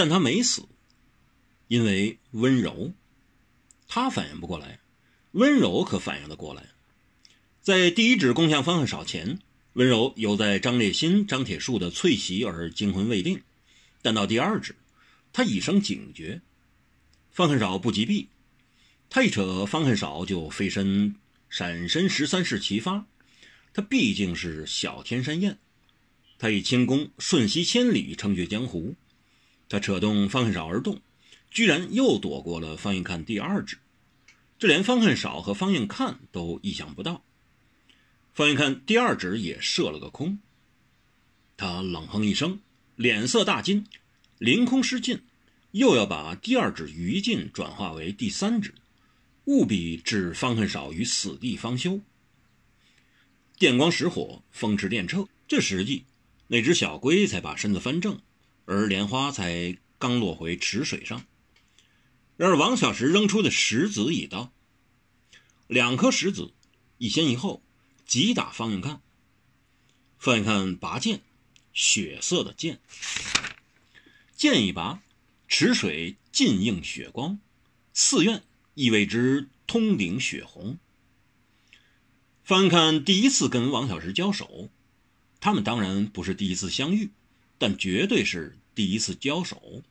但他没死，因为温柔。他反应不过来，温柔可反应得过来。在第一指攻向方恨少前，温柔犹在张烈新、张铁树的脆袭而惊魂未定，但到第二指，他已生警觉。方恨少不及避，他一扯方恨少就飞身闪身十三式齐发。他毕竟是小天山燕，他以轻功瞬息千里，称绝江湖。他扯动方恨少而动。居然又躲过了方应看第二指，这连方恨少和方应看都意想不到。方应看第二指也射了个空，他冷哼一声，脸色大惊，凌空失禁，又要把第二指余劲转化为第三指，务必置方恨少于死地方休。电光石火，风驰电掣，这时际，那只小龟才把身子翻正，而莲花才刚落回池水上。然而，王小石扔出的石子已到，两颗石子，一先一后，击打方应看。方应看拔剑，血色的剑，剑一拔，池水尽映血光，寺院亦为之通顶血红。方应看第一次跟王小石交手，他们当然不是第一次相遇，但绝对是第一次交手。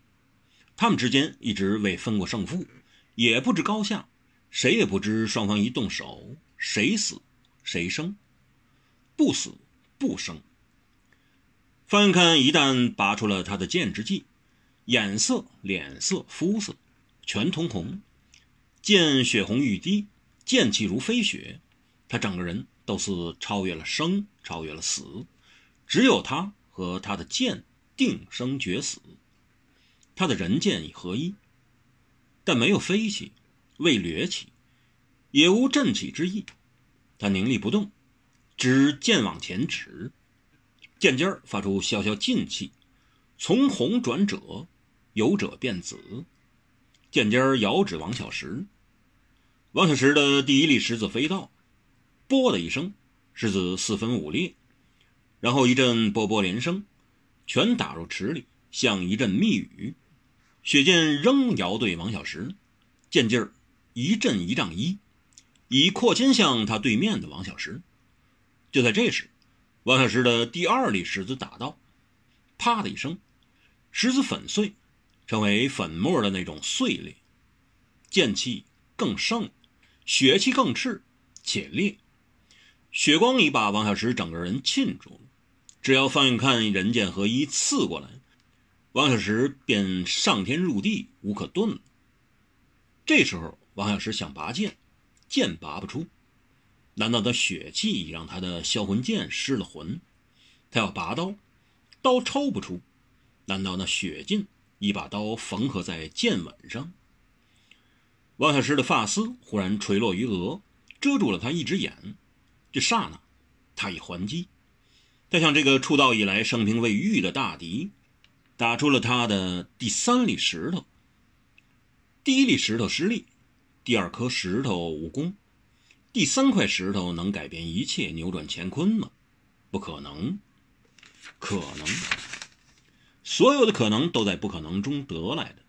他们之间一直未分过胜负，也不知高下，谁也不知双方一动手谁死谁生，不死不生。翻看一旦拔出了他的剑之际，眼色、脸色、肤色全通红，剑血红欲滴，剑气如飞雪，他整个人都似超越了生，超越了死，只有他和他的剑定生绝死。他的人剑已合一，但没有飞起，未掠起，也无振起之意。他凝立不动，只剑往前指，剑尖发出萧萧劲气，从红转者，由者变紫。剑尖遥指王小石，王小石的第一粒石子飞到，啵的一声，石子四分五裂，然后一阵波波连声，全打入池里，像一阵密雨。雪剑仍摇对王小石，剑劲儿一阵一丈一，已扩肩向他对面的王小石。就在这时，王小石的第二粒石子打到，啪的一声，石子粉碎，成为粉末的那种碎裂，剑气更盛，血气更炽且烈，血光已把王小石整个人浸住了。只要方应看人剑合一刺过来。王小石便上天入地无可遁了。这时候，王小石想拔剑，剑拔不出。难道他血气已让他的销魂剑失了魂？他要拔刀，刀抽不出。难道那血劲已把刀缝合在剑吻上？王小石的发丝忽然垂落于额，遮住了他一只眼。这刹那，他已还击。再向这个出道以来生平未遇的大敌。打出了他的第三粒石头。第一粒石头失利，第二颗石头无功，第三块石头能改变一切、扭转乾坤吗？不可能。可能，所有的可能都在不可能中得来的，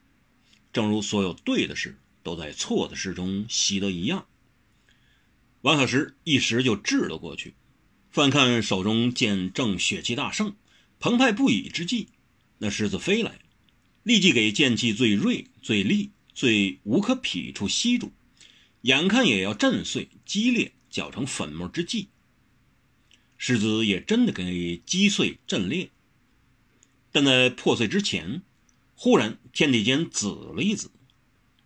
正如所有对的事都在错的事中习得一样。王小石一时就掷了过去，翻看手中剑正血气大盛、澎湃不已之际。那狮子飞来，立即给剑气最锐、最利、最无可匹处吸住，眼看也要震碎、激裂、搅成粉末之际，狮子也真的给击碎、震裂。但在破碎之前，忽然天地间紫了一紫，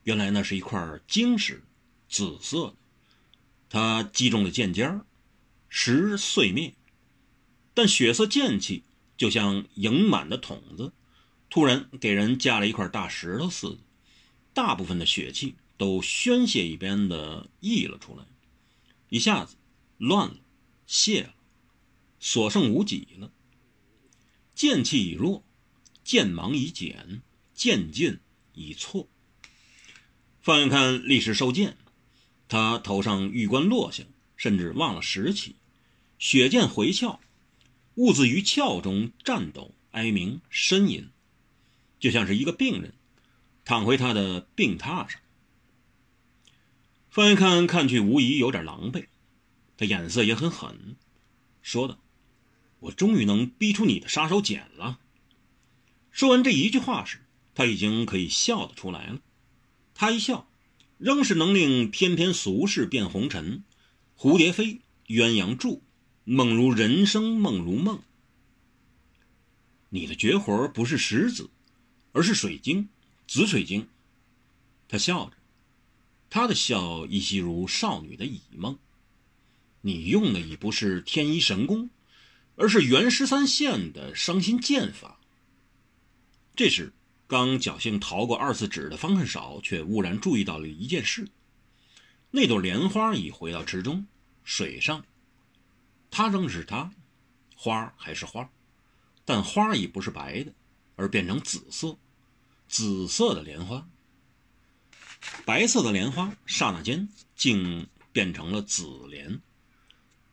原来那是一块晶石，紫色的。它击中了剑尖儿，石碎灭，但血色剑气。就像盈满的桶子，突然给人加了一块大石头似的，大部分的血气都宣泄一般的溢了出来，一下子乱了，泄了，所剩无几了。剑气已弱，剑芒已减，剑劲已错。放眼看历史收剑，他头上玉冠落下，甚至忘了拾起，血剑回鞘。兀自于鞘中颤抖哀鸣呻吟，就像是一个病人躺回他的病榻上。方一看看去无疑有点狼狈，他眼色也很狠，说道：“我终于能逼出你的杀手锏了。”说完这一句话时，他已经可以笑得出来了。他一笑，仍是能令翩翩俗世变红尘，蝴蝶飞，鸳鸯住，梦如人生，梦如梦。你的绝活不是石子，而是水晶，紫水晶。他笑着。他的笑依稀如少女的倚梦，你用的已不是天一神功，而是袁十三县的伤心剑法。这时，刚侥幸逃过二次指的方恨少，却忽然注意到了一件事：那朵莲花已回到池中，水上，它仍是它，花还是花，但花已不是白的，而变成紫色，紫色的莲花。白色的莲花刹那间竟变成了紫莲。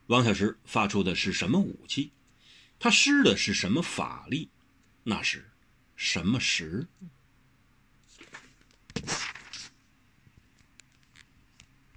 王小石发出的是什么武器？他施的是什么法力？那是什么石？